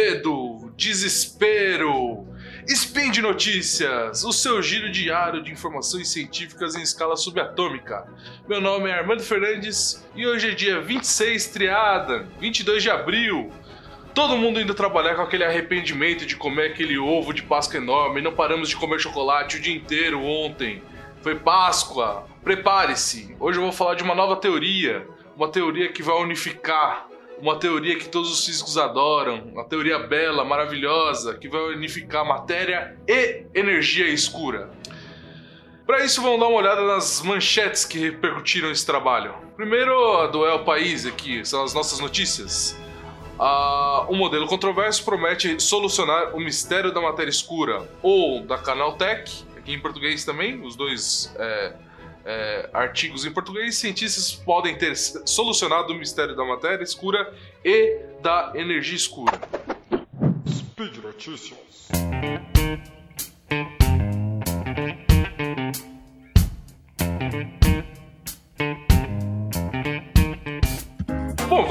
medo, desespero. Spin de Notícias, o seu giro diário de informações científicas em escala subatômica. Meu nome é Armando Fernandes e hoje é dia 26 triada, 22 de abril. Todo mundo indo trabalhar com aquele arrependimento de comer aquele ovo de Páscoa enorme, não paramos de comer chocolate o dia inteiro ontem. Foi Páscoa. Prepare-se. Hoje eu vou falar de uma nova teoria, uma teoria que vai unificar uma teoria que todos os físicos adoram, uma teoria bela, maravilhosa, que vai unificar matéria e energia escura. Para isso, vamos dar uma olhada nas manchetes que repercutiram esse trabalho. Primeiro, a do El País aqui, são as nossas notícias. Uh, um modelo controverso promete solucionar o mistério da matéria escura, ou da Canaltech, aqui em português também, os dois é, é, artigos em português, cientistas podem ter solucionado o mistério da matéria escura e da energia escura. Speed Notícias.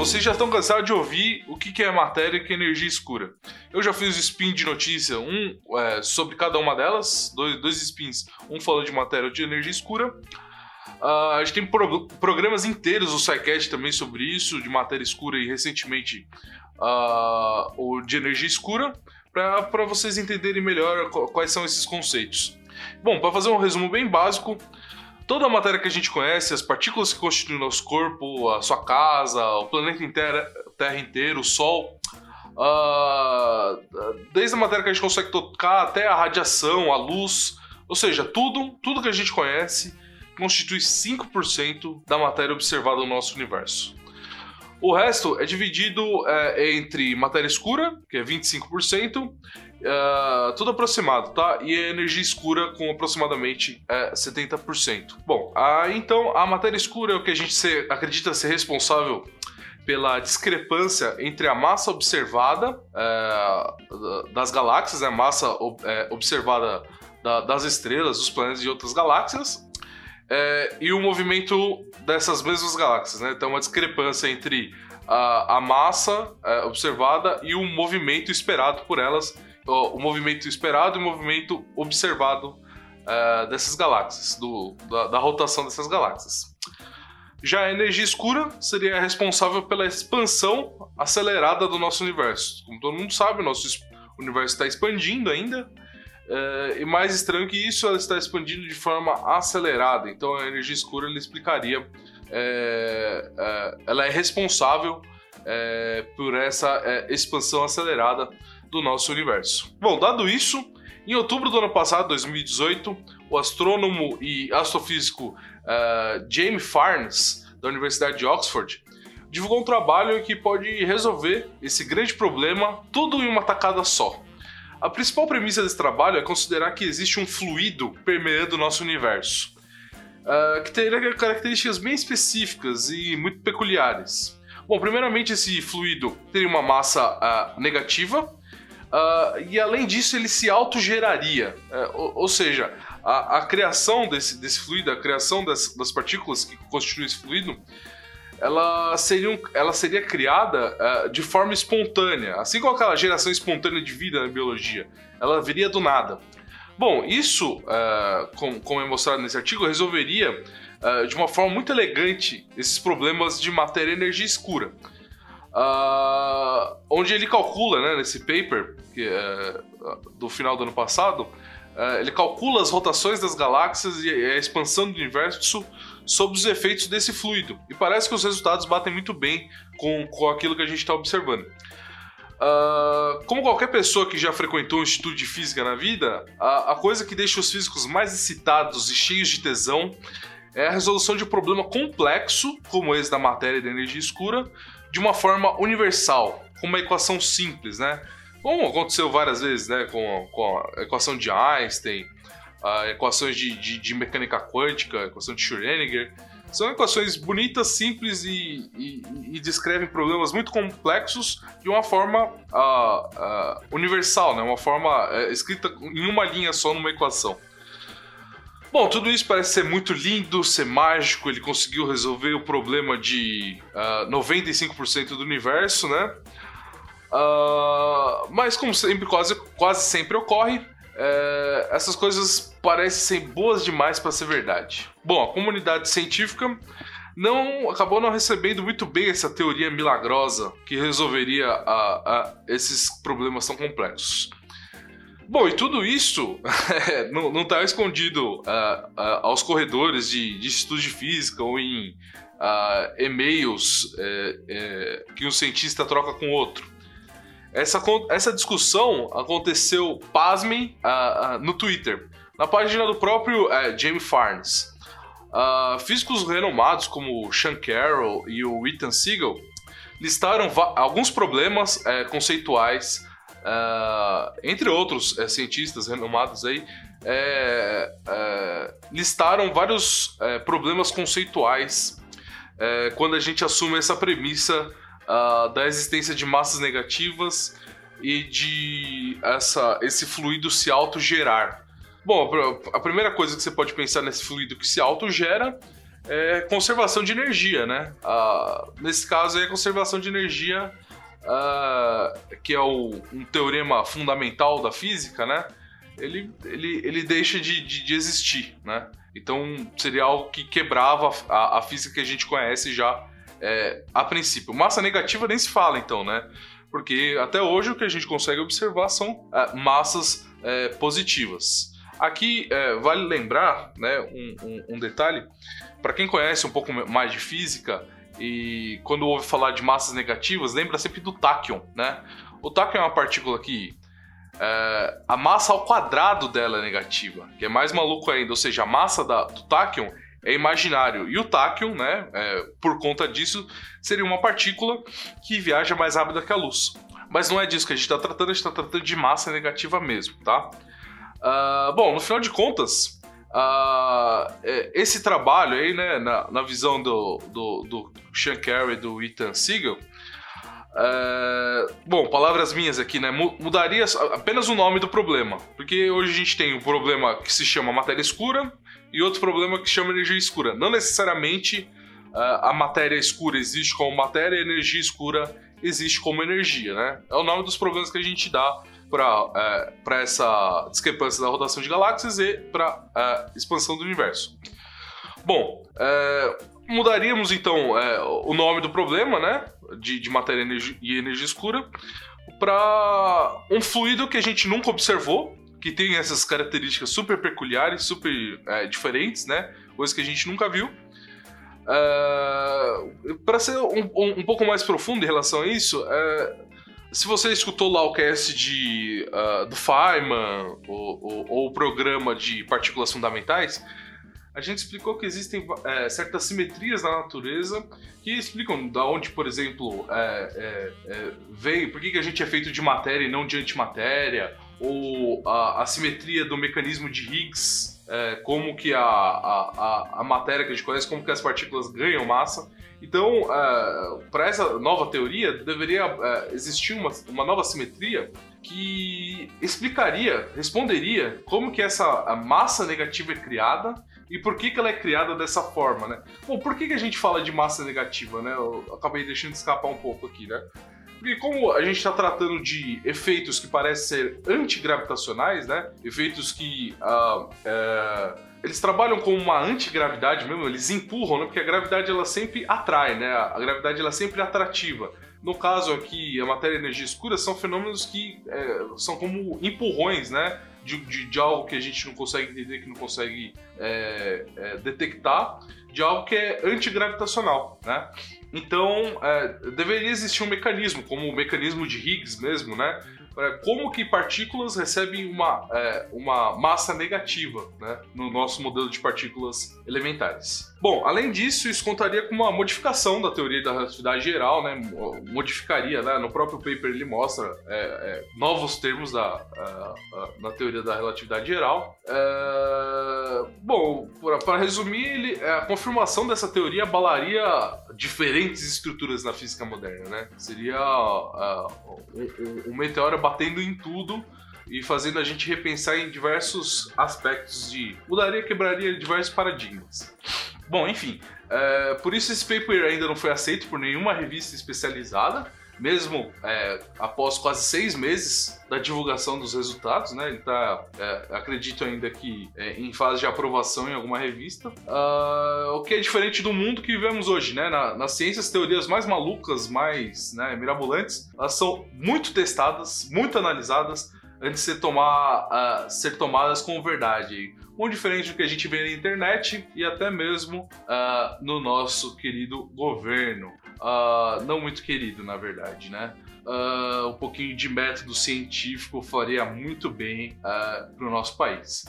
Vocês já estão cansados de ouvir o que é matéria e o que é energia escura. Eu já fiz o spin de notícia, um é, sobre cada uma delas, dois, dois spins, um falando de matéria e de energia escura. Uh, a gente tem pro programas inteiros do SciCast também sobre isso, de matéria escura e recentemente uh, o de energia escura, para vocês entenderem melhor quais são esses conceitos. Bom, para fazer um resumo bem básico, toda a matéria que a gente conhece, as partículas que constituem o nosso corpo, a sua casa, o planeta inteiro, Terra inteiro, o Sol, uh, desde a matéria que a gente consegue tocar até a radiação, a luz, ou seja, tudo, tudo que a gente conhece constitui 5% da matéria observada no nosso universo. O resto é dividido é, entre matéria escura, que é 25%, é, tudo aproximado, tá? E energia escura com aproximadamente é, 70%. Bom, a, então a matéria escura é o que a gente se, acredita ser responsável pela discrepância entre a massa observada das galáxias, né? a massa observada da, das estrelas, dos planetas e outras galáxias, é, e o movimento dessas mesmas galáxias, né? Então, uma discrepância entre a, a massa é, observada e o movimento esperado por elas, o, o movimento esperado e o movimento observado é, dessas galáxias, do, da, da rotação dessas galáxias. Já a energia escura seria responsável pela expansão acelerada do nosso universo. Como todo mundo sabe, o nosso universo está expandindo ainda, é, e mais estranho que isso, ela está expandindo de forma acelerada. Então a energia escura ele explicaria, é, é, ela é responsável é, por essa é, expansão acelerada do nosso universo. Bom, dado isso, em outubro do ano passado, 2018, o astrônomo e astrofísico James Farnes, da Universidade de Oxford, divulgou um trabalho que pode resolver esse grande problema tudo em uma tacada só. A principal premissa desse trabalho é considerar que existe um fluido permeando o nosso universo, uh, que teria características bem específicas e muito peculiares. Bom, primeiramente, esse fluido teria uma massa uh, negativa, uh, e além disso, ele se autogeraria, ou, ou seja, a, a, criação desse, desse fluido, a criação das, das partículas que constituem esse fluido, ela seria, um, ela seria criada uh, de forma espontânea, assim como aquela geração espontânea de vida na biologia. Ela viria do nada. Bom, isso, uh, como, como, é mostrado nesse artigo, resolveria uh, de uma forma muito elegante esses problemas de matéria e energia escura. onde ele calcula, né, nesse paper que, do final do ano passado, ele calcula as rotações das galáxias e a expansão do universo sobre os efeitos desse fluido. E parece que os resultados batem muito bem com, com aquilo que a gente está observando. Uh, como qualquer pessoa que já frequentou um instituto de física na vida, a, a, coisa que deixa os físicos mais excitados e cheios de tesão é a resolução de um problema complexo, como esse da matéria e da energia escura, de uma forma universal, com uma equação simples, né? Como aconteceu várias vezes, né? Com, com a equação de Einstein, equações de, de, de, mecânica quântica, equação de Schrödinger. São equações bonitas, simples e, e, e, descrevem problemas muito complexos de uma forma uh, uh, universal, né? uma forma uh, escrita em uma linha só numa equação. Bom, tudo isso parece ser muito lindo, ser mágico. Ele conseguiu resolver o problema de 95% do universo, né? Uh, mas como sempre, quase, quase sempre ocorre, é, essas coisas parecem ser boas demais para ser verdade. Bom, a comunidade científica não acabou não recebendo muito bem essa teoria milagrosa que resolveria esses problemas tão complexos. Bom, e tudo isso não está escondido uh, uh, aos corredores de, de estudo de física ou em e-mails é, é, que um cientista troca com outro. Essa, essa discussão aconteceu, pasmem, uh, uh, no Twitter, na página do próprio uh, James Farnes. Uh, físicos renomados como Sean Carroll e o Ethan Siegel listaram alguns problemas uh, conceituais, entre outros uh, cientistas renomados aí, listaram vários problemas conceituais quando a gente assume essa premissa uh, da existência de massas negativas e de essa, esse fluido se autogerar. Bom, a primeira coisa que você pode pensar nesse fluido que se autogera é conservação de energia, né? Uh, nesse caso é conservação de energia, uh, que é o, um teorema fundamental da física, né? Ele, ele, ele deixa de, de, de existir, né? Então seria algo que quebrava a, a física que a gente conhece já é, a princípio. Massa negativa nem se fala, então, né? Porque até hoje o que a gente consegue observar são é, massas é, positivas. Aqui é, vale lembrar né, um, um, um detalhe: para quem conhece um pouco mais de física e quando ouve falar de massas negativas, lembra sempre do táquion, né? O táquion é uma partícula que é, a massa ao quadrado dela é negativa, que é mais maluco ainda, ou seja, a massa da, do táquion é imaginário. E o táquion, né, é, por conta disso, seria uma partícula que viaja mais rápido que a luz. Mas não é disso que a gente está tratando, a gente está tratando de massa negativa mesmo, tá? Uh, bom, no final de contas, uh, esse trabalho aí, né, na, na visão do, do, do Sean Carey e do Ethan Siegel, uh, bom, palavras minhas aqui, né? Mudaria apenas o nome do problema. Porque hoje a gente tem um problema que se chama matéria escura e outro problema que chama energia escura. Não necessariamente uh, a matéria escura existe como matéria e a energia escura existe como energia, né? É o nome dos problemas que a gente dá para uh, essa discrepância da rotação de galáxias e para a uh, expansão do universo. Bom, uh, mudaríamos então o nome do problema, né? De, de matéria e energia escura para um fluido que a gente nunca observou, que tem essas características super peculiares, super é, diferentes, né? Coisas que a gente nunca viu. Uh, para ser um, um, um, pouco mais profundo em relação a isso, uh, se você escutou lá o cast de, uh, do Feynman ou, ou, o programa de partículas fundamentais, a gente explicou que existem é, certas simetrias na natureza que explicam da onde, por exemplo, é, veio, por que, que a gente é feito de matéria e não de antimatéria, ou a, simetria do mecanismo de Higgs, é, como que a, a, a, matéria que a gente conhece, como que as partículas ganham massa. Então, é, para essa nova teoria, deveria é, existir uma, uma nova simetria que explicaria, responderia como que essa massa negativa é criada e por que, que ela é criada dessa forma, né? Bom, por que, que a gente fala de massa negativa, né? Eu acabei deixando escapar um pouco aqui, né? Porque como a gente está tratando de efeitos que parecem ser antigravitacionais, né? Efeitos que uh, uh, eles trabalham com uma antigravidade mesmo, eles empurram, né? Porque a gravidade ela sempre atrai, né? A gravidade ela é sempre atrativa. No caso aqui, a matéria e a energia escura são fenômenos que é, são como empurrões, né? De, de, de, algo que a gente não consegue entender, que não consegue é, é, detectar, de algo que é antigravitacional, né? Então, é, deveria existir um mecanismo, como o mecanismo de Higgs mesmo, né? Como que partículas recebem uma, é, uma massa negativa né, no nosso modelo de partículas elementares. Bom, além disso, isso contaria com uma modificação da teoria da relatividade geral, né? Modificaria, né? No próprio paper ele mostra é, é, novos termos da, na teoria da relatividade geral. É, bom, para resumir, ele, a confirmação dessa teoria abalaria diferentes estruturas na física moderna, né? Seria um, um meteoro batendo em tudo e fazendo a gente repensar em diversos aspectos de. mudaria, quebraria diversos paradigmas. Bom, enfim, é, por isso esse paper ainda não foi aceito por nenhuma revista especializada, mesmo é, após quase seis meses da divulgação dos resultados, né? Ele está, é, acredito ainda que é, em fase de aprovação em alguma revista. Uh, o que é diferente do mundo que vivemos hoje, né? Na, teorias mais malucas, mais né, mirabolantes, elas são muito testadas, muito analisadas antes de ser, tomar, uh, ser tomadas como verdade. Muito diferente do que a gente vê na internet e até mesmo uh, no nosso querido governo. Uh, não muito querido, na verdade, né? Uh, um pouquinho de método científico faria muito bem uh, para o nosso país.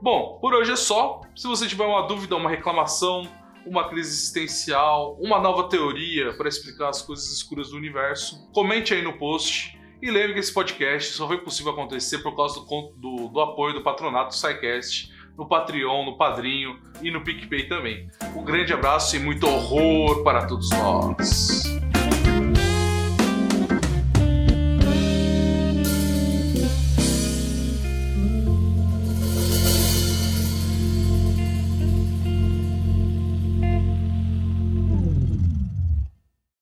Bom, por hoje é só. Se você tiver uma dúvida, uma reclamação, uma crise existencial, uma nova teoria para explicar as coisas escuras do universo, comente aí no post. E lembre que esse podcast só foi possível acontecer por causa do, do, do apoio do patronato do SciCast no Patreon, no Padrinho e no PicPay também. Um grande abraço e muito horror para todos nós.